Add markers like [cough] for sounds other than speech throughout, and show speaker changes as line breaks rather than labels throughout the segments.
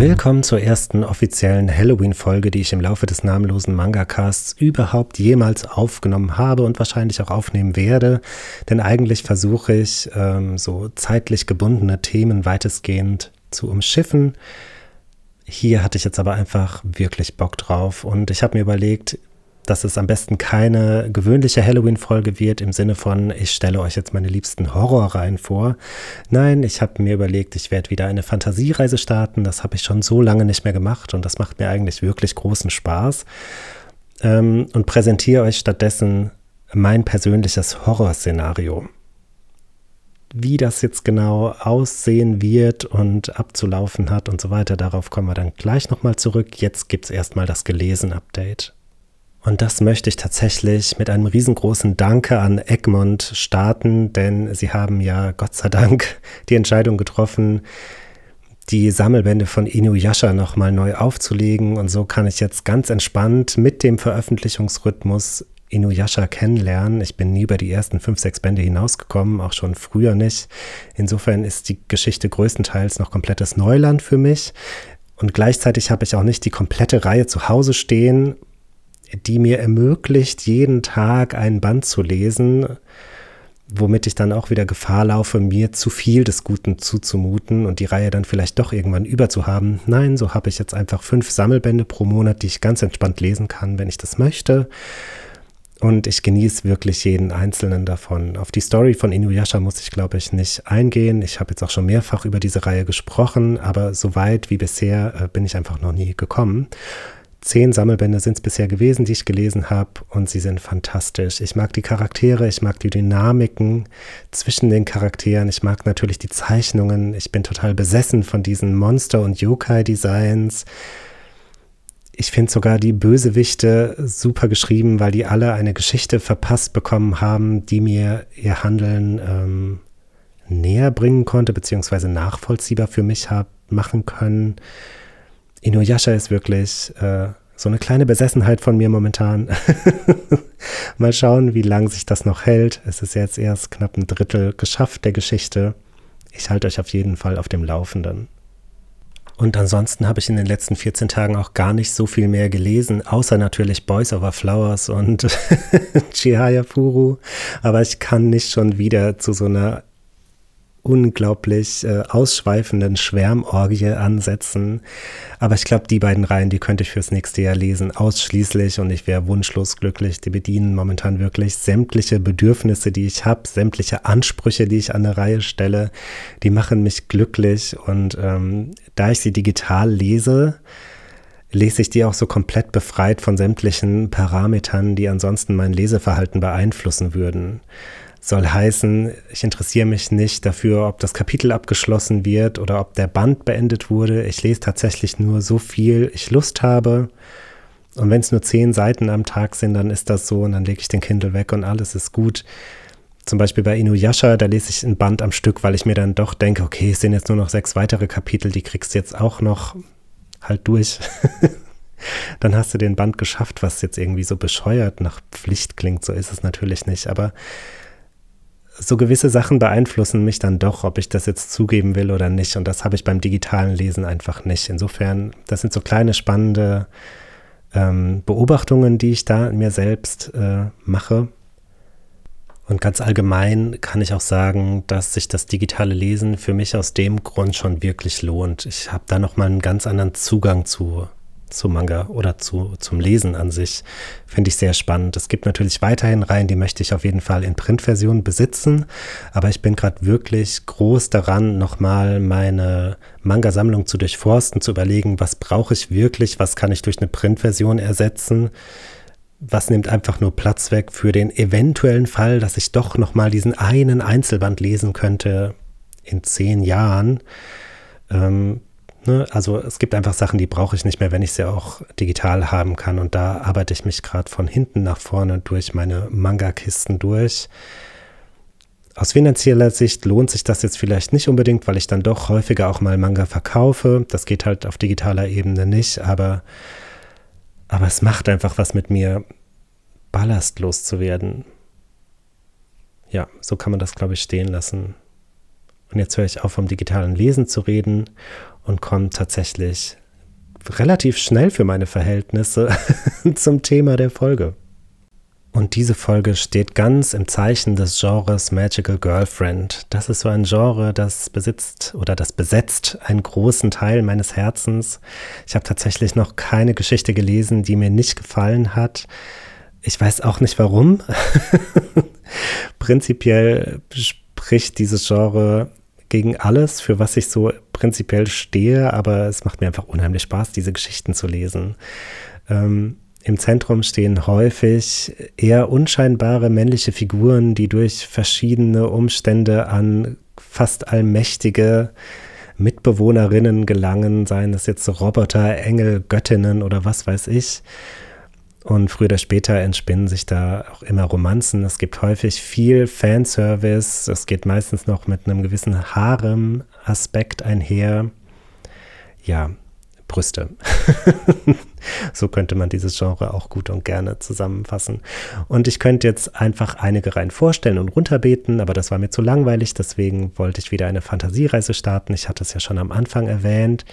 Willkommen zur ersten offiziellen Halloween-Folge, die ich im Laufe des namenlosen Manga-Casts überhaupt jemals aufgenommen habe und wahrscheinlich auch aufnehmen werde. Denn eigentlich versuche ich, ähm, so zeitlich gebundene Themen weitestgehend zu umschiffen. Hier hatte ich jetzt aber einfach wirklich Bock drauf und ich habe mir überlegt, dass es am besten keine gewöhnliche Halloween-Folge wird im Sinne von, ich stelle euch jetzt meine liebsten Horrorreihen vor. Nein, ich habe mir überlegt, ich werde wieder eine Fantasiereise starten. Das habe ich schon so lange nicht mehr gemacht und das macht mir eigentlich wirklich großen Spaß. Ähm, und präsentiere euch stattdessen mein persönliches Horrorszenario wie das jetzt genau aussehen wird und abzulaufen hat und so weiter, darauf kommen wir dann gleich nochmal zurück. Jetzt gibt es erstmal das Gelesen-Update. Und das möchte ich tatsächlich mit einem riesengroßen Danke an Egmont starten, denn sie haben ja Gott sei Dank [laughs] die Entscheidung getroffen, die Sammelbände von Inuyasha nochmal neu aufzulegen. Und so kann ich jetzt ganz entspannt mit dem Veröffentlichungsrhythmus Inuyasha kennenlernen. Ich bin nie über die ersten fünf, sechs Bände hinausgekommen, auch schon früher nicht. Insofern ist die Geschichte größtenteils noch komplettes Neuland für mich. Und gleichzeitig habe ich auch nicht die komplette Reihe zu Hause stehen, die mir ermöglicht, jeden Tag einen Band zu lesen, womit ich dann auch wieder Gefahr laufe, mir zu viel des Guten zuzumuten und die Reihe dann vielleicht doch irgendwann überzuhaben. Nein, so habe ich jetzt einfach fünf Sammelbände pro Monat, die ich ganz entspannt lesen kann, wenn ich das möchte. Und ich genieße wirklich jeden einzelnen davon. Auf die Story von Inuyasha muss ich, glaube ich, nicht eingehen. Ich habe jetzt auch schon mehrfach über diese Reihe gesprochen, aber so weit wie bisher äh, bin ich einfach noch nie gekommen. Zehn Sammelbände sind es bisher gewesen, die ich gelesen habe, und sie sind fantastisch. Ich mag die Charaktere, ich mag die Dynamiken zwischen den Charakteren, ich mag natürlich die Zeichnungen. Ich bin total besessen von diesen Monster- und Yokai-Designs ich finde sogar die Bösewichte super geschrieben, weil die alle eine Geschichte verpasst bekommen haben, die mir ihr Handeln ähm, näher bringen konnte, beziehungsweise nachvollziehbar für mich habe machen können. Inuyasha ist wirklich äh, so eine kleine Besessenheit von mir momentan. [laughs] Mal schauen, wie lange sich das noch hält. Es ist jetzt erst knapp ein Drittel geschafft der Geschichte. Ich halte euch auf jeden Fall auf dem Laufenden. Und ansonsten habe ich in den letzten 14 Tagen auch gar nicht so viel mehr gelesen, außer natürlich Boys Over Flowers und [laughs] Chihaya Furu. Aber ich kann nicht schon wieder zu so einer unglaublich äh, ausschweifenden Schwärmorgie ansetzen. Aber ich glaube, die beiden Reihen, die könnte ich fürs nächste Jahr lesen, ausschließlich und ich wäre wunschlos glücklich. Die bedienen momentan wirklich sämtliche Bedürfnisse, die ich habe, sämtliche Ansprüche, die ich an eine Reihe stelle, die machen mich glücklich und ähm, da ich sie digital lese, lese ich die auch so komplett befreit von sämtlichen Parametern, die ansonsten mein Leseverhalten beeinflussen würden soll heißen, ich interessiere mich nicht dafür, ob das Kapitel abgeschlossen wird oder ob der Band beendet wurde. Ich lese tatsächlich nur so viel ich Lust habe. Und wenn es nur zehn Seiten am Tag sind, dann ist das so und dann lege ich den Kindle weg und alles ist gut. Zum Beispiel bei Inuyasha, da lese ich ein Band am Stück, weil ich mir dann doch denke, okay, es sind jetzt nur noch sechs weitere Kapitel, die kriegst du jetzt auch noch halt durch. [laughs] dann hast du den Band geschafft, was jetzt irgendwie so bescheuert nach Pflicht klingt. So ist es natürlich nicht. Aber so gewisse Sachen beeinflussen mich dann doch, ob ich das jetzt zugeben will oder nicht. Und das habe ich beim digitalen Lesen einfach nicht. Insofern, das sind so kleine spannende ähm, Beobachtungen, die ich da in mir selbst äh, mache. Und ganz allgemein kann ich auch sagen, dass sich das digitale Lesen für mich aus dem Grund schon wirklich lohnt. Ich habe da nochmal einen ganz anderen Zugang zu zu Manga oder zu, zum Lesen an sich. Finde ich sehr spannend. Es gibt natürlich weiterhin Reihen, die möchte ich auf jeden Fall in Printversion besitzen. Aber ich bin gerade wirklich groß daran, nochmal meine Manga-Sammlung zu durchforsten, zu überlegen, was brauche ich wirklich, was kann ich durch eine Printversion ersetzen. Was nimmt einfach nur Platz weg für den eventuellen Fall, dass ich doch nochmal diesen einen Einzelband lesen könnte in zehn Jahren. Ähm, Ne? Also es gibt einfach Sachen, die brauche ich nicht mehr, wenn ich sie auch digital haben kann. Und da arbeite ich mich gerade von hinten nach vorne durch meine Manga-Kisten durch. Aus finanzieller Sicht lohnt sich das jetzt vielleicht nicht unbedingt, weil ich dann doch häufiger auch mal Manga verkaufe. Das geht halt auf digitaler Ebene nicht, aber, aber es macht einfach was mit mir, ballastlos zu werden. Ja, so kann man das, glaube ich, stehen lassen. Und jetzt höre ich auf, vom digitalen Lesen zu reden und komme tatsächlich relativ schnell für meine Verhältnisse [laughs] zum Thema der Folge. Und diese Folge steht ganz im Zeichen des Genres Magical Girlfriend. Das ist so ein Genre, das besitzt oder das besetzt einen großen Teil meines Herzens. Ich habe tatsächlich noch keine Geschichte gelesen, die mir nicht gefallen hat. Ich weiß auch nicht warum. [laughs] Prinzipiell spricht dieses Genre gegen alles, für was ich so prinzipiell stehe, aber es macht mir einfach unheimlich Spaß, diese Geschichten zu lesen. Ähm, Im Zentrum stehen häufig eher unscheinbare männliche Figuren, die durch verschiedene Umstände an fast allmächtige Mitbewohnerinnen gelangen, seien es jetzt Roboter, Engel, Göttinnen oder was weiß ich. Und früher oder später entspinnen sich da auch immer Romanzen. Es gibt häufig viel Fanservice. Es geht meistens noch mit einem gewissen Harem-Aspekt einher. Ja, Brüste. [laughs] so könnte man dieses Genre auch gut und gerne zusammenfassen. Und ich könnte jetzt einfach einige Reihen vorstellen und runterbeten, aber das war mir zu langweilig. Deswegen wollte ich wieder eine Fantasiereise starten. Ich hatte es ja schon am Anfang erwähnt.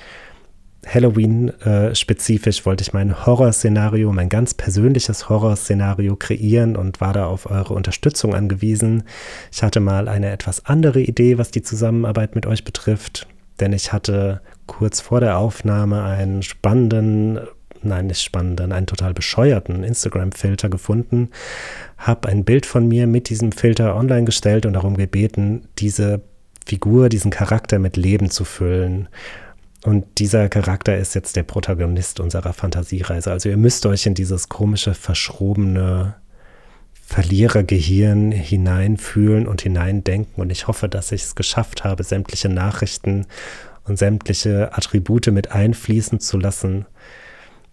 Halloween-spezifisch wollte ich mein Horrorszenario, mein ganz persönliches Horrorszenario kreieren und war da auf eure Unterstützung angewiesen. Ich hatte mal eine etwas andere Idee, was die Zusammenarbeit mit euch betrifft, denn ich hatte kurz vor der Aufnahme einen spannenden, nein, nicht spannenden, einen total bescheuerten Instagram-Filter gefunden, habe ein Bild von mir mit diesem Filter online gestellt und darum gebeten, diese Figur, diesen Charakter mit Leben zu füllen. Und dieser Charakter ist jetzt der Protagonist unserer Fantasiereise. Also ihr müsst euch in dieses komische, verschrobene Verlierergehirn hineinfühlen und hineindenken. Und ich hoffe, dass ich es geschafft habe, sämtliche Nachrichten und sämtliche Attribute mit einfließen zu lassen,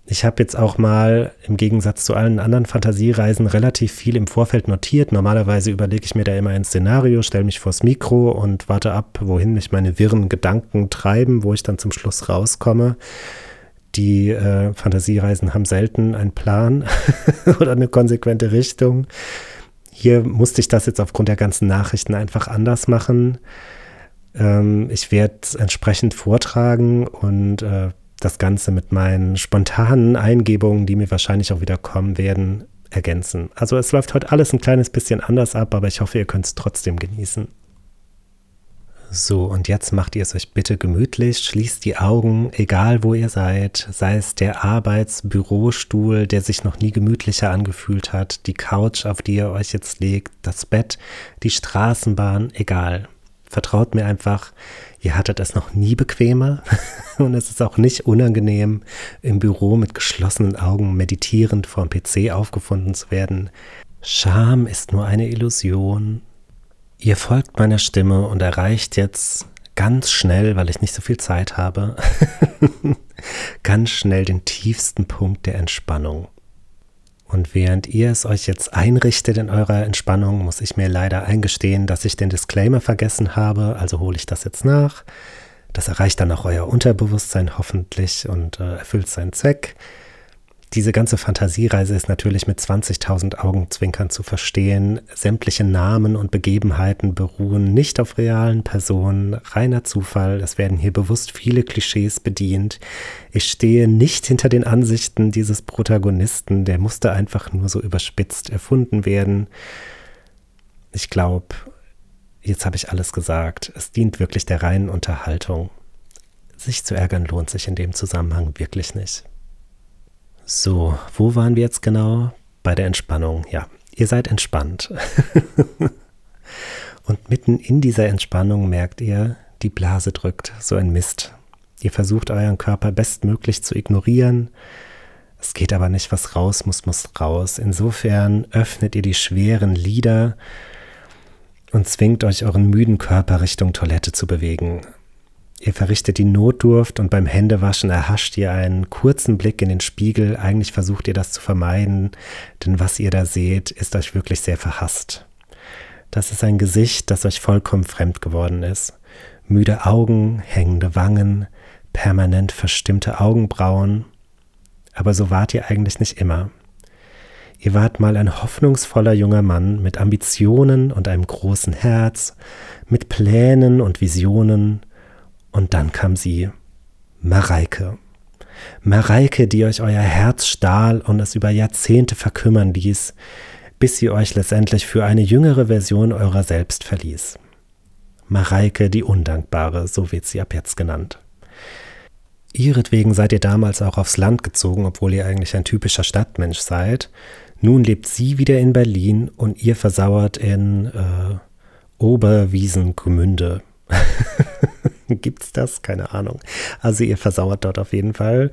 ich habe jetzt auch mal im Gegensatz zu allen anderen Fantasiereisen relativ viel im Vorfeld notiert. Normalerweise überlege ich mir da immer ein Szenario, stelle mich vors Mikro und warte ab, wohin mich meine wirren Gedanken treiben, wo ich dann zum Schluss rauskomme. Die äh, Fantasiereisen haben selten einen Plan [laughs] oder eine konsequente Richtung. Hier musste ich das jetzt aufgrund der ganzen Nachrichten einfach anders machen. Ähm, ich werde entsprechend vortragen und äh, das Ganze mit meinen spontanen Eingebungen, die mir wahrscheinlich auch wieder kommen werden, ergänzen. Also es läuft heute alles ein kleines bisschen anders ab, aber ich hoffe, ihr könnt es trotzdem genießen. So, und jetzt macht ihr es euch bitte gemütlich, schließt die Augen, egal wo ihr seid, sei es der Arbeitsbürostuhl, der sich noch nie gemütlicher angefühlt hat, die Couch, auf die ihr euch jetzt legt, das Bett, die Straßenbahn, egal. Vertraut mir einfach, ihr hattet es noch nie bequemer [laughs] und es ist auch nicht unangenehm, im Büro mit geschlossenen Augen meditierend vor dem PC aufgefunden zu werden. Scham ist nur eine Illusion. Ihr folgt meiner Stimme und erreicht jetzt ganz schnell, weil ich nicht so viel Zeit habe, [laughs] ganz schnell den tiefsten Punkt der Entspannung. Und während ihr es euch jetzt einrichtet in eurer Entspannung, muss ich mir leider eingestehen, dass ich den Disclaimer vergessen habe, also hole ich das jetzt nach. Das erreicht dann auch euer Unterbewusstsein hoffentlich und äh, erfüllt seinen Zweck. Diese ganze Fantasiereise ist natürlich mit 20.000 Augenzwinkern zu verstehen. Sämtliche Namen und Begebenheiten beruhen nicht auf realen Personen, reiner Zufall. Es werden hier bewusst viele Klischees bedient. Ich stehe nicht hinter den Ansichten dieses Protagonisten, der musste einfach nur so überspitzt erfunden werden. Ich glaube, jetzt habe ich alles gesagt. Es dient wirklich der reinen Unterhaltung. Sich zu ärgern lohnt sich in dem Zusammenhang wirklich nicht. So, wo waren wir jetzt genau? Bei der Entspannung. Ja, ihr seid entspannt. [laughs] Und mitten in dieser Entspannung merkt ihr, die Blase drückt, so ein Mist. Ihr versucht euren Körper bestmöglich zu ignorieren. Es geht aber nicht, was raus muss, muss raus. Insofern öffnet ihr die schweren Lider und zwingt euch euren müden Körper Richtung Toilette zu bewegen. Ihr verrichtet die Notdurft und beim Händewaschen erhascht ihr einen kurzen Blick in den Spiegel. Eigentlich versucht ihr das zu vermeiden, denn was ihr da seht, ist euch wirklich sehr verhasst. Das ist ein Gesicht, das euch vollkommen fremd geworden ist. Müde Augen, hängende Wangen, permanent verstimmte Augenbrauen. Aber so wart ihr eigentlich nicht immer. Ihr wart mal ein hoffnungsvoller junger Mann mit Ambitionen und einem großen Herz, mit Plänen und Visionen. Und dann kam sie, Mareike. Mareike, die euch euer Herz stahl und es über Jahrzehnte verkümmern ließ, bis sie euch letztendlich für eine jüngere Version eurer selbst verließ. Mareike die Undankbare, so wird sie ab jetzt genannt. Ihretwegen seid ihr damals auch aufs Land gezogen, obwohl ihr eigentlich ein typischer Stadtmensch seid. Nun lebt sie wieder in Berlin und ihr versauert in äh, Oberwiesengemünde. [laughs] [laughs] Gibt's das? Keine Ahnung. Also ihr versauert dort auf jeden Fall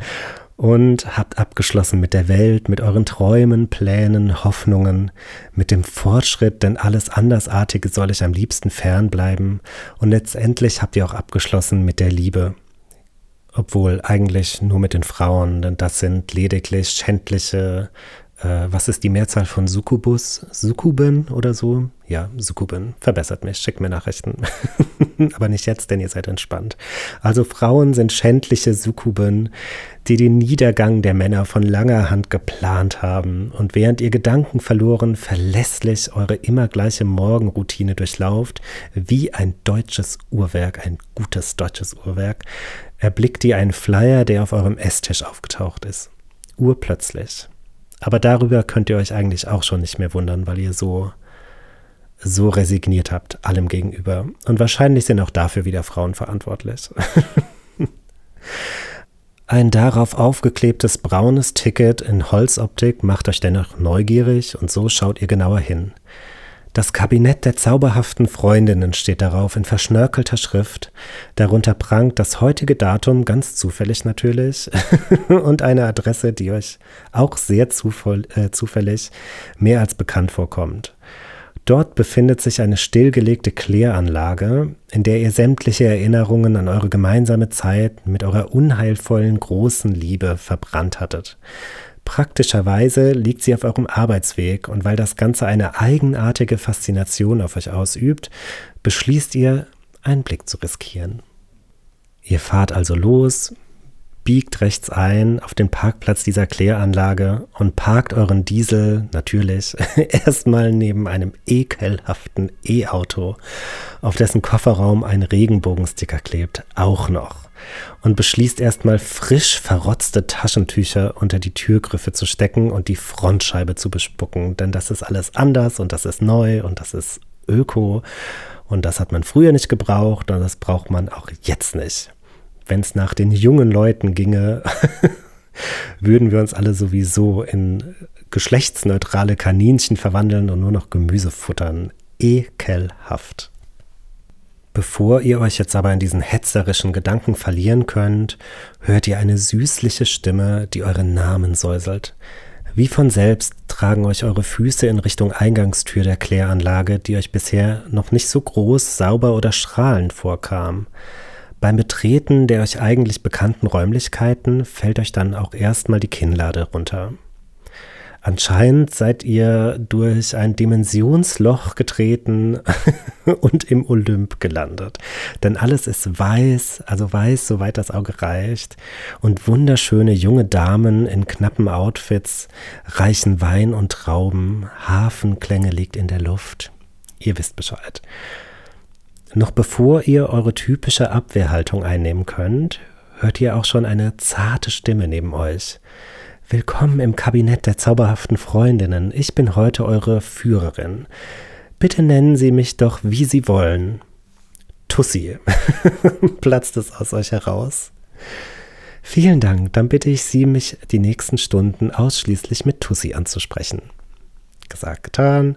und habt abgeschlossen mit der Welt, mit euren Träumen, Plänen, Hoffnungen, mit dem Fortschritt, denn alles Andersartige soll ich am liebsten fernbleiben. Und letztendlich habt ihr auch abgeschlossen mit der Liebe. Obwohl eigentlich nur mit den Frauen, denn das sind lediglich schändliche äh, was ist die Mehrzahl von Succubus? Sukkuben oder so? Ja, Sukkuben. Verbessert mich, schickt mir Nachrichten. [laughs] Aber nicht jetzt, denn ihr seid entspannt. Also Frauen sind schändliche Sukkuben, die den Niedergang der Männer von langer Hand geplant haben und während ihr Gedanken verloren verlässlich eure immer gleiche Morgenroutine durchlauft, wie ein deutsches Uhrwerk, ein gutes deutsches Uhrwerk, erblickt ihr einen Flyer, der auf eurem Esstisch aufgetaucht ist. Urplötzlich. Aber darüber könnt ihr euch eigentlich auch schon nicht mehr wundern, weil ihr so, so resigniert habt, allem gegenüber. Und wahrscheinlich sind auch dafür wieder Frauen verantwortlich. [laughs] Ein darauf aufgeklebtes braunes Ticket in Holzoptik macht euch dennoch neugierig und so schaut ihr genauer hin. Das Kabinett der zauberhaften Freundinnen steht darauf in verschnörkelter Schrift. Darunter prangt das heutige Datum, ganz zufällig natürlich, [laughs] und eine Adresse, die euch auch sehr äh, zufällig mehr als bekannt vorkommt. Dort befindet sich eine stillgelegte Kläranlage, in der ihr sämtliche Erinnerungen an eure gemeinsame Zeit mit eurer unheilvollen großen Liebe verbrannt hattet. Praktischerweise liegt sie auf eurem Arbeitsweg und weil das Ganze eine eigenartige Faszination auf euch ausübt, beschließt ihr, einen Blick zu riskieren. Ihr fahrt also los, biegt rechts ein auf den Parkplatz dieser Kläranlage und parkt euren Diesel natürlich [laughs] erstmal neben einem ekelhaften E-Auto, auf dessen Kofferraum ein Regenbogensticker klebt, auch noch und beschließt erstmal frisch verrotzte Taschentücher unter die Türgriffe zu stecken und die Frontscheibe zu bespucken, denn das ist alles anders und das ist neu und das ist öko und das hat man früher nicht gebraucht und das braucht man auch jetzt nicht. Wenn es nach den jungen Leuten ginge, [laughs] würden wir uns alle sowieso in geschlechtsneutrale Kaninchen verwandeln und nur noch Gemüse futtern. Ekelhaft. Bevor ihr euch jetzt aber in diesen hetzerischen Gedanken verlieren könnt, hört ihr eine süßliche Stimme, die euren Namen säuselt. Wie von selbst tragen euch eure Füße in Richtung Eingangstür der Kläranlage, die euch bisher noch nicht so groß, sauber oder strahlend vorkam. Beim Betreten der euch eigentlich bekannten Räumlichkeiten fällt euch dann auch erstmal die Kinnlade runter. Anscheinend seid ihr durch ein Dimensionsloch getreten [laughs] und im Olymp gelandet. Denn alles ist weiß, also weiß, soweit das Auge reicht. Und wunderschöne junge Damen in knappen Outfits reichen Wein und Trauben. Hafenklänge liegt in der Luft. Ihr wisst Bescheid. Noch bevor ihr eure typische Abwehrhaltung einnehmen könnt, hört ihr auch schon eine zarte Stimme neben euch. Willkommen im Kabinett der zauberhaften Freundinnen. Ich bin heute eure Führerin. Bitte nennen Sie mich doch, wie Sie wollen. Tussi. [laughs] Platzt es aus euch heraus. Vielen Dank, dann bitte ich Sie, mich die nächsten Stunden ausschließlich mit Tussi anzusprechen. Gesagt, getan.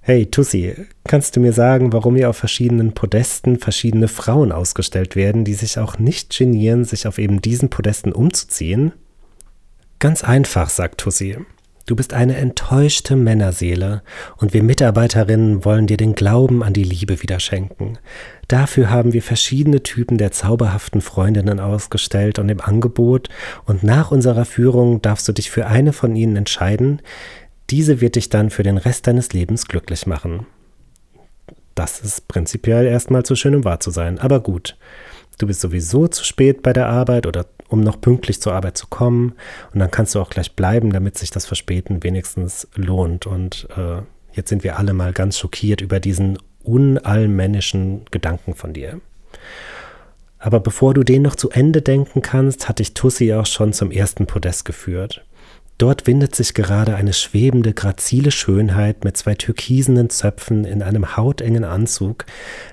Hey Tussi, kannst du mir sagen, warum hier auf verschiedenen Podesten verschiedene Frauen ausgestellt werden, die sich auch nicht genieren, sich auf eben diesen Podesten umzuziehen? Ganz einfach, sagt Tussi. Du bist eine enttäuschte Männerseele und wir Mitarbeiterinnen wollen dir den Glauben an die Liebe wieder schenken. Dafür haben wir verschiedene Typen der zauberhaften Freundinnen ausgestellt und im Angebot und nach unserer Führung darfst du dich für eine von ihnen entscheiden. Diese wird dich dann für den Rest deines Lebens glücklich machen. Das ist prinzipiell erstmal zu schön, um wahr zu sein. Aber gut, du bist sowieso zu spät bei der Arbeit oder um noch pünktlich zur Arbeit zu kommen. Und dann kannst du auch gleich bleiben, damit sich das Verspäten wenigstens lohnt. Und äh, jetzt sind wir alle mal ganz schockiert über diesen unallmännischen Gedanken von dir. Aber bevor du den noch zu Ende denken kannst, hat dich Tussi auch schon zum ersten Podest geführt. Dort windet sich gerade eine schwebende, grazile Schönheit mit zwei türkisenen Zöpfen in einem hautengen Anzug,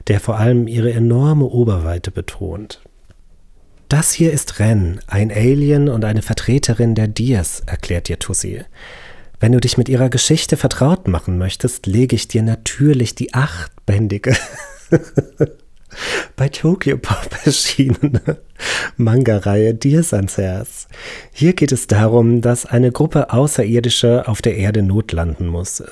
der vor allem ihre enorme Oberweite betont. Das hier ist Ren, ein Alien und eine Vertreterin der Dias, erklärt dir Tussi. Wenn du dich mit ihrer Geschichte vertraut machen möchtest, lege ich dir natürlich die achtbändige [laughs] bei Tokyo Pop [laughs] erschienene Manga-Reihe Dias ans Herz. Hier geht es darum, dass eine Gruppe Außerirdischer auf der Erde notlanden muss.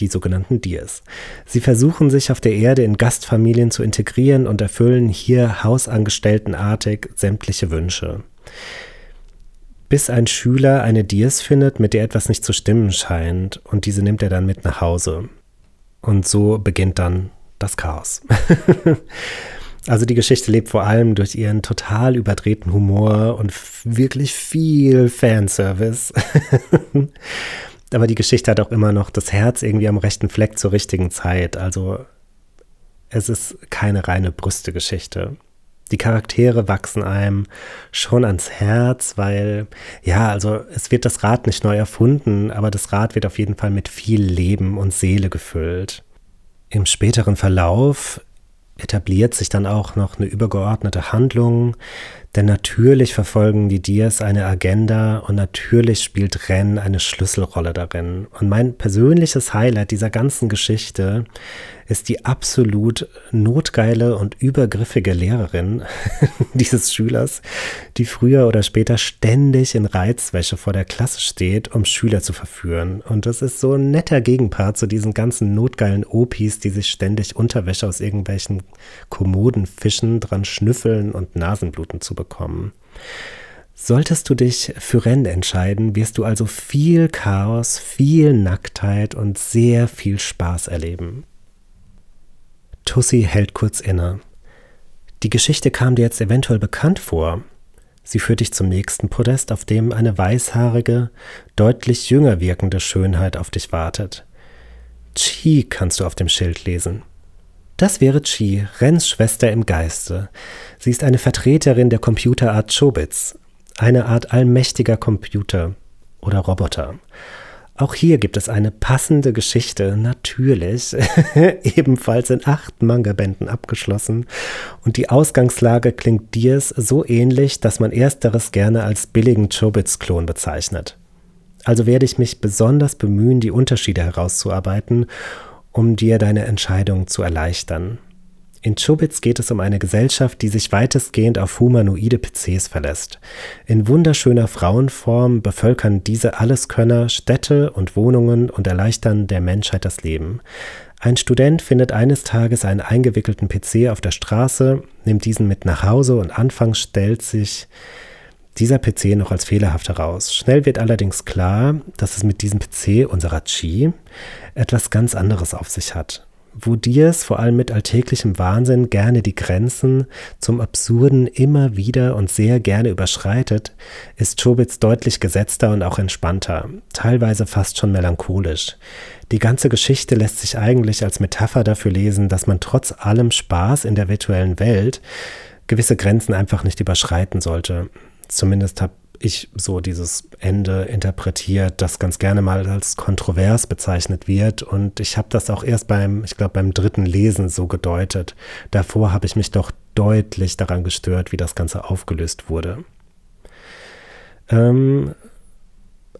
Die sogenannten Dias. Sie versuchen sich auf der Erde in Gastfamilien zu integrieren und erfüllen hier hausangestelltenartig sämtliche Wünsche. Bis ein Schüler eine Dias findet, mit der etwas nicht zu stimmen scheint, und diese nimmt er dann mit nach Hause. Und so beginnt dann das Chaos. [laughs] also die Geschichte lebt vor allem durch ihren total überdrehten Humor und wirklich viel Fanservice. [laughs] Aber die Geschichte hat auch immer noch das Herz irgendwie am rechten Fleck zur richtigen Zeit. Also es ist keine reine Brüste-Geschichte. Die Charaktere wachsen einem schon ans Herz, weil, ja, also es wird das Rad nicht neu erfunden, aber das Rad wird auf jeden Fall mit viel Leben und Seele gefüllt. Im späteren Verlauf etabliert sich dann auch noch eine übergeordnete Handlung, denn natürlich verfolgen die Dias eine Agenda und natürlich spielt Ren eine Schlüsselrolle darin. Und mein persönliches Highlight dieser ganzen Geschichte ist die absolut notgeile und übergriffige Lehrerin [laughs] dieses Schülers, die früher oder später ständig in Reizwäsche vor der Klasse steht, um Schüler zu verführen. Und das ist so ein netter Gegenpart zu diesen ganzen notgeilen Opis, die sich ständig Unterwäsche aus irgendwelchen Kommoden fischen, dran schnüffeln und Nasenbluten zu bekommen. Solltest du dich für Rennen entscheiden, wirst du also viel Chaos, viel Nacktheit und sehr viel Spaß erleben. Tussi hält kurz inne. Die Geschichte kam dir jetzt eventuell bekannt vor. Sie führt dich zum nächsten Podest, auf dem eine weißhaarige, deutlich jünger wirkende Schönheit auf dich wartet. Chi kannst du auf dem Schild lesen. Das wäre Chi, Rens Schwester im Geiste. Sie ist eine Vertreterin der Computerart Chobits, eine Art allmächtiger Computer oder Roboter. Auch hier gibt es eine passende Geschichte, natürlich, [laughs] ebenfalls in acht Manga-Bänden abgeschlossen. Und die Ausgangslage klingt Diers so ähnlich, dass man ersteres gerne als billigen Chobits-Klon bezeichnet. Also werde ich mich besonders bemühen, die Unterschiede herauszuarbeiten, um dir deine Entscheidung zu erleichtern. In Chubitz geht es um eine Gesellschaft, die sich weitestgehend auf humanoide PCs verlässt. In wunderschöner Frauenform bevölkern diese Alleskönner Städte und Wohnungen und erleichtern der Menschheit das Leben. Ein Student findet eines Tages einen eingewickelten PC auf der Straße, nimmt diesen mit nach Hause und anfangs stellt sich dieser PC noch als fehlerhaft heraus. Schnell wird allerdings klar, dass es mit diesem PC unserer Chi etwas ganz anderes auf sich hat wo Diaz vor allem mit alltäglichem Wahnsinn gerne die Grenzen zum Absurden immer wieder und sehr gerne überschreitet, ist Chobits deutlich gesetzter und auch entspannter, teilweise fast schon melancholisch. Die ganze Geschichte lässt sich eigentlich als Metapher dafür lesen, dass man trotz allem Spaß in der virtuellen Welt gewisse Grenzen einfach nicht überschreiten sollte. Zumindest habe ich so dieses Ende interpretiert, das ganz gerne mal als kontrovers bezeichnet wird. Und ich habe das auch erst beim, ich glaube, beim dritten Lesen so gedeutet. Davor habe ich mich doch deutlich daran gestört, wie das Ganze aufgelöst wurde. Ähm,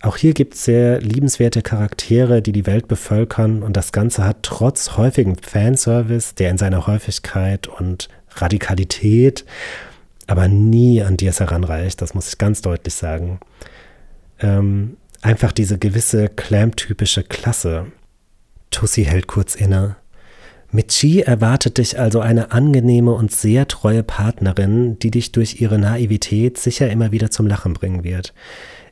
auch hier gibt es sehr liebenswerte Charaktere, die die Welt bevölkern und das Ganze hat trotz häufigem Fanservice, der in seiner Häufigkeit und Radikalität aber nie an dir es heranreicht, das muss ich ganz deutlich sagen. Ähm, einfach diese gewisse Clam-typische Klasse. Tussi hält kurz inne. Mit Chi erwartet dich also eine angenehme und sehr treue Partnerin, die dich durch ihre Naivität sicher immer wieder zum Lachen bringen wird.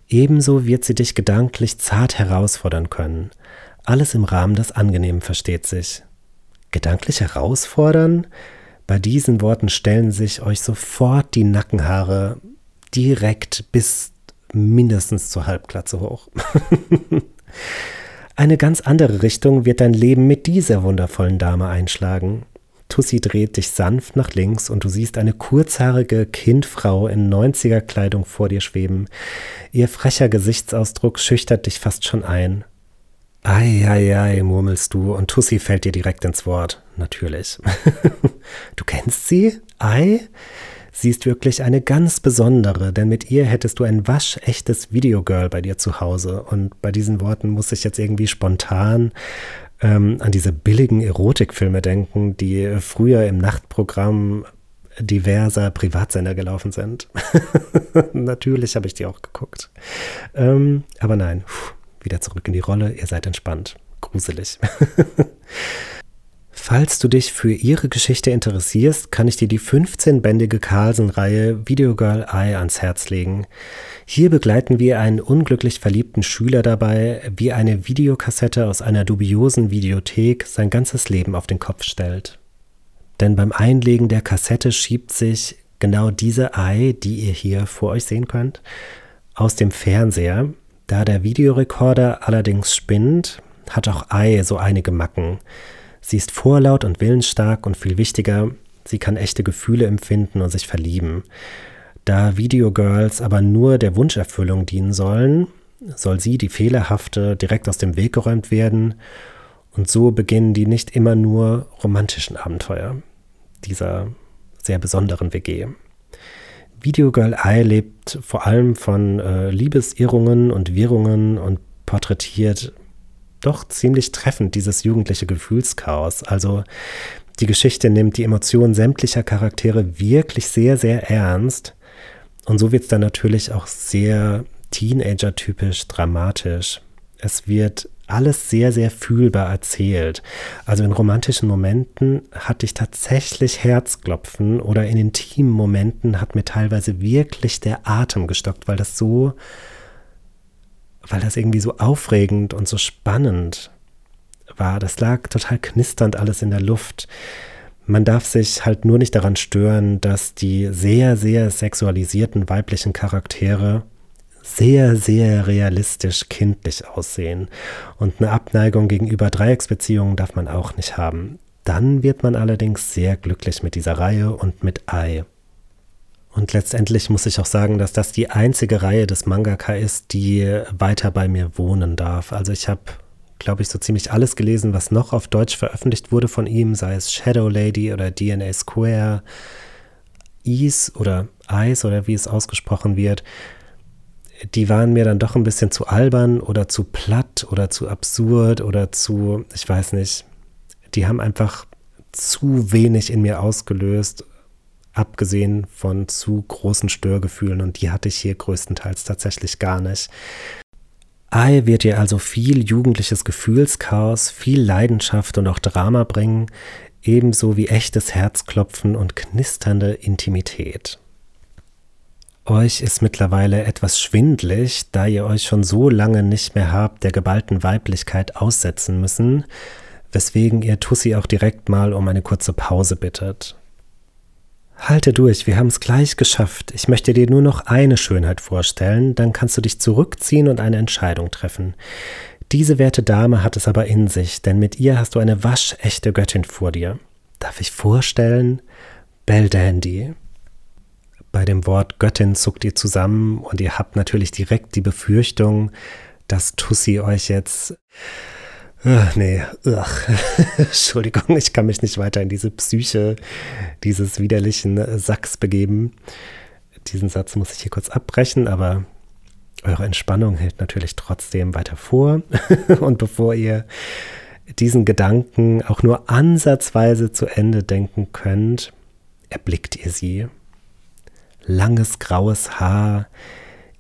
Ebenso wird sie dich gedanklich zart herausfordern können. Alles im Rahmen des Angenehmen versteht sich. Gedanklich herausfordern? Bei diesen Worten stellen sich euch sofort die Nackenhaare direkt bis mindestens zur Halbklatze hoch. [laughs] Eine ganz andere Richtung wird dein Leben mit dieser wundervollen Dame einschlagen. Tussi dreht dich sanft nach links und du siehst eine kurzhaarige Kindfrau in 90er-Kleidung vor dir schweben. Ihr frecher Gesichtsausdruck schüchtert dich fast schon ein. Ei, ei, murmelst du und Tussi fällt dir direkt ins Wort. Natürlich. [laughs] du kennst sie? Ei? Sie ist wirklich eine ganz besondere, denn mit ihr hättest du ein waschechtes Videogirl bei dir zu Hause. Und bei diesen Worten muss ich jetzt irgendwie spontan ähm, an diese billigen Erotikfilme denken, die früher im Nachtprogramm diverser Privatsender gelaufen sind. [laughs] Natürlich habe ich die auch geguckt. Ähm, aber nein, wieder zurück in die Rolle, ihr seid entspannt. Gruselig. [laughs] Falls du dich für ihre Geschichte interessierst, kann ich dir die 15-bändige Carlsen-Reihe Videogirl Eye ans Herz legen. Hier begleiten wir einen unglücklich verliebten Schüler dabei, wie eine Videokassette aus einer dubiosen Videothek sein ganzes Leben auf den Kopf stellt. Denn beim Einlegen der Kassette schiebt sich genau diese Eye, die ihr hier vor euch sehen könnt, aus dem Fernseher. Da der Videorekorder allerdings spinnt, hat auch Eye so einige Macken. Sie ist vorlaut und willensstark und viel wichtiger, sie kann echte Gefühle empfinden und sich verlieben. Da Videogirls aber nur der Wunscherfüllung dienen sollen, soll sie, die fehlerhafte, direkt aus dem Weg geräumt werden. Und so beginnen die nicht immer nur romantischen Abenteuer dieser sehr besonderen WG. Videogirl Eye lebt vor allem von äh, Liebesirrungen und Wirrungen und porträtiert doch ziemlich treffend, dieses jugendliche Gefühlschaos. Also die Geschichte nimmt die Emotionen sämtlicher Charaktere wirklich sehr, sehr ernst. Und so wird es dann natürlich auch sehr Teenager-typisch dramatisch. Es wird alles sehr, sehr fühlbar erzählt. Also in romantischen Momenten hatte ich tatsächlich Herzklopfen oder in intimen Momenten hat mir teilweise wirklich der Atem gestockt, weil das so weil das irgendwie so aufregend und so spannend war. Das lag total knisternd alles in der Luft. Man darf sich halt nur nicht daran stören, dass die sehr, sehr sexualisierten weiblichen Charaktere sehr, sehr realistisch kindlich aussehen. Und eine Abneigung gegenüber Dreiecksbeziehungen darf man auch nicht haben. Dann wird man allerdings sehr glücklich mit dieser Reihe und mit Ei. Und letztendlich muss ich auch sagen, dass das die einzige Reihe des Mangaka ist, die weiter bei mir wohnen darf. Also ich habe, glaube ich, so ziemlich alles gelesen, was noch auf Deutsch veröffentlicht wurde von ihm, sei es Shadow Lady oder DNA Square, Ease oder Ice oder wie es ausgesprochen wird. Die waren mir dann doch ein bisschen zu albern oder zu platt oder zu absurd oder zu, ich weiß nicht, die haben einfach zu wenig in mir ausgelöst abgesehen von zu großen Störgefühlen und die hatte ich hier größtenteils tatsächlich gar nicht. Ei wird dir also viel jugendliches Gefühlschaos, viel Leidenschaft und auch Drama bringen, ebenso wie echtes Herzklopfen und knisternde Intimität. Euch ist mittlerweile etwas schwindlig, da ihr euch schon so lange nicht mehr habt der geballten Weiblichkeit aussetzen müssen, weswegen ihr Tussi auch direkt mal um eine kurze Pause bittet. Halte durch, wir haben es gleich geschafft. Ich möchte dir nur noch eine Schönheit vorstellen, dann kannst du dich zurückziehen und eine Entscheidung treffen. Diese werte Dame hat es aber in sich, denn mit ihr hast du eine waschechte Göttin vor dir. Darf ich vorstellen? Belle Dandy. Bei dem Wort Göttin zuckt ihr zusammen und ihr habt natürlich direkt die Befürchtung, dass Tussi euch jetzt Ach, nee, ach. [laughs] Entschuldigung, ich kann mich nicht weiter in diese Psyche dieses widerlichen Sacks begeben. Diesen Satz muss ich hier kurz abbrechen, aber eure Entspannung hält natürlich trotzdem weiter vor. [laughs] Und bevor ihr diesen Gedanken auch nur ansatzweise zu Ende denken könnt, erblickt ihr sie. Langes graues Haar,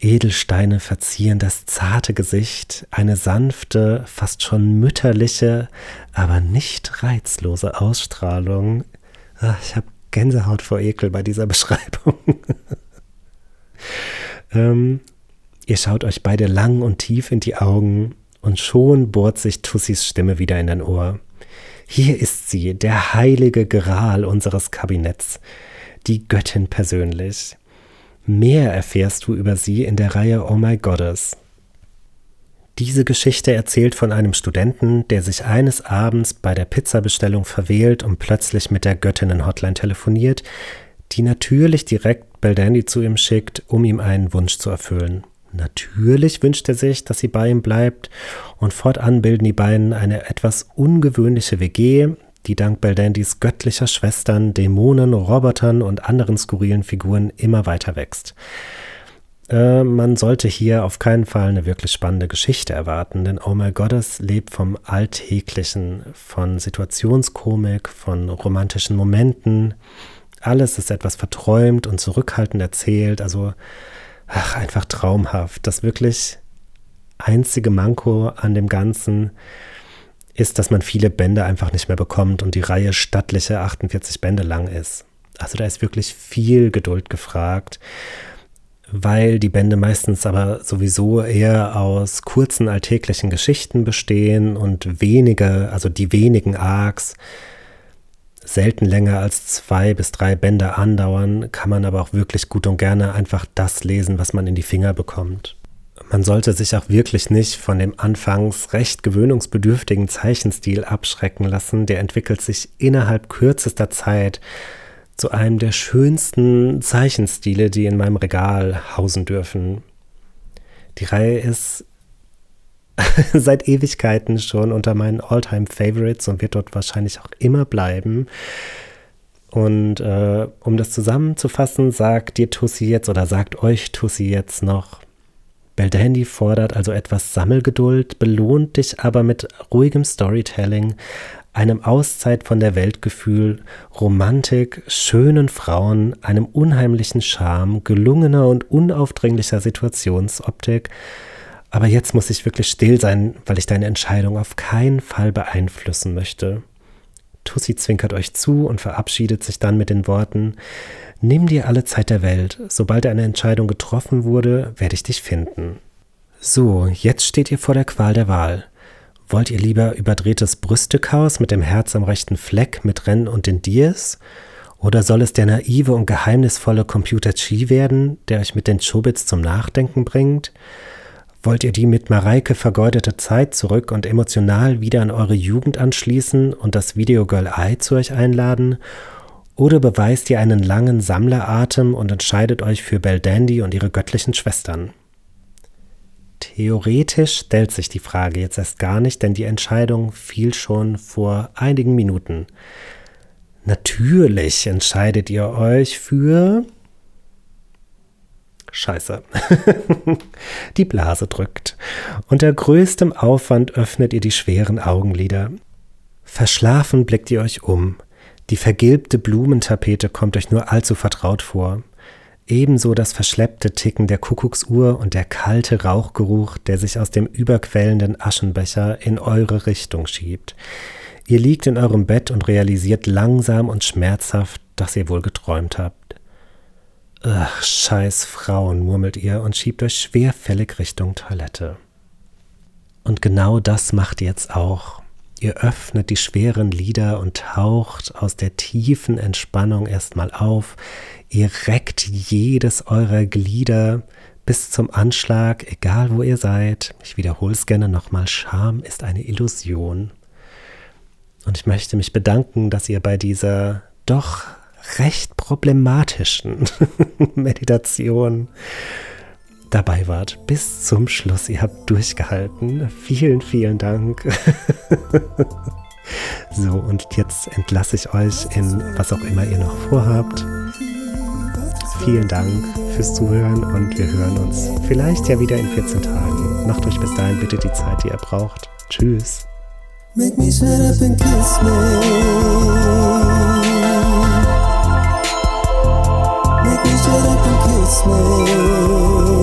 Edelsteine verzieren das zarte Gesicht, eine sanfte, fast schon mütterliche, aber nicht reizlose Ausstrahlung. Ach, ich habe Gänsehaut vor Ekel bei dieser [laughs] Beschreibung. ähm, ihr schaut euch beide lang und tief in die Augen und schon bohrt sich Tussis Stimme wieder in dein Ohr. Hier ist sie, der heilige Gral unseres Kabinetts, die Göttin persönlich. Mehr erfährst du über sie in der Reihe Oh My Goddess. Diese Geschichte erzählt von einem Studenten, der sich eines Abends bei der Pizzabestellung verwählt und plötzlich mit der Göttinnen-Hotline telefoniert, die natürlich direkt Beldandy zu ihm schickt, um ihm einen Wunsch zu erfüllen. Natürlich wünscht er sich, dass sie bei ihm bleibt und fortan bilden die beiden eine etwas ungewöhnliche WG, die dank Beldandys göttlicher Schwestern, Dämonen, Robotern und anderen skurrilen Figuren immer weiter wächst. Äh, man sollte hier auf keinen Fall eine wirklich spannende Geschichte erwarten, denn Oh My Goddess lebt vom Alltäglichen, von Situationskomik, von romantischen Momenten. Alles ist etwas verträumt und zurückhaltend erzählt, also ach, einfach traumhaft. Das wirklich einzige Manko an dem Ganzen ist, dass man viele Bände einfach nicht mehr bekommt und die Reihe stattliche 48 Bände lang ist. Also da ist wirklich viel Geduld gefragt weil die Bände meistens aber sowieso eher aus kurzen alltäglichen Geschichten bestehen und wenige, also die wenigen Arcs, selten länger als zwei bis drei Bände andauern, kann man aber auch wirklich gut und gerne einfach das lesen, was man in die Finger bekommt. Man sollte sich auch wirklich nicht von dem anfangs recht gewöhnungsbedürftigen Zeichenstil abschrecken lassen, der entwickelt sich innerhalb kürzester Zeit zu einem der schönsten Zeichenstile, die in meinem Regal hausen dürfen. Die Reihe ist [laughs] seit Ewigkeiten schon unter meinen Alltime favorites und wird dort wahrscheinlich auch immer bleiben. Und äh, um das zusammenzufassen, sagt dir Tussi jetzt oder sagt euch Tussi jetzt noch, Beldandy fordert also etwas Sammelgeduld, belohnt dich aber mit ruhigem Storytelling, einem Auszeit von der Weltgefühl, Romantik, schönen Frauen, einem unheimlichen Charme, gelungener und unaufdringlicher Situationsoptik. Aber jetzt muss ich wirklich still sein, weil ich deine Entscheidung auf keinen Fall beeinflussen möchte. Tussi zwinkert euch zu und verabschiedet sich dann mit den Worten, Nimm dir alle Zeit der Welt, sobald eine Entscheidung getroffen wurde, werde ich dich finden. So, jetzt steht ihr vor der Qual der Wahl. Wollt ihr lieber überdrehtes Brüstechaos mit dem Herz am rechten Fleck mit Rennen und den Diers? Oder soll es der naive und geheimnisvolle Computer Chi werden, der euch mit den Chobits zum Nachdenken bringt? Wollt ihr die mit Mareike vergeudete Zeit zurück und emotional wieder an eure Jugend anschließen und das Videogirl Eye zu euch einladen? Oder beweist ihr einen langen Sammleratem und entscheidet euch für Beldandy und ihre göttlichen Schwestern? Theoretisch stellt sich die Frage jetzt erst gar nicht, denn die Entscheidung fiel schon vor einigen Minuten. Natürlich entscheidet ihr euch für Scheiße. [laughs] die Blase drückt. Unter größtem Aufwand öffnet ihr die schweren Augenlider. Verschlafen blickt ihr euch um. Die vergilbte Blumentapete kommt euch nur allzu vertraut vor. Ebenso das verschleppte Ticken der Kuckucksuhr und der kalte Rauchgeruch, der sich aus dem überquellenden Aschenbecher in eure Richtung schiebt. Ihr liegt in eurem Bett und realisiert langsam und schmerzhaft, dass ihr wohl geträumt habt. Ach, scheiß Frauen, murmelt ihr und schiebt euch schwerfällig Richtung Toilette. Und genau das macht ihr jetzt auch. Ihr öffnet die schweren Lider und taucht aus der tiefen Entspannung erstmal auf. Ihr reckt jedes eurer Glieder bis zum Anschlag, egal wo ihr seid. Ich wiederhole es gerne nochmal. Scham ist eine Illusion. Und ich möchte mich bedanken, dass ihr bei dieser doch recht problematischen [laughs] Meditation dabei wart. Bis zum Schluss. Ihr habt durchgehalten. Vielen, vielen Dank. [laughs] so, und jetzt entlasse ich euch in was auch immer ihr noch vorhabt. Vielen Dank fürs Zuhören und wir hören uns vielleicht ja wieder in 14 Tagen. Macht euch bis dahin bitte die Zeit, die ihr braucht. Tschüss. Make me shut up and kiss me. Make me shut up and kiss me.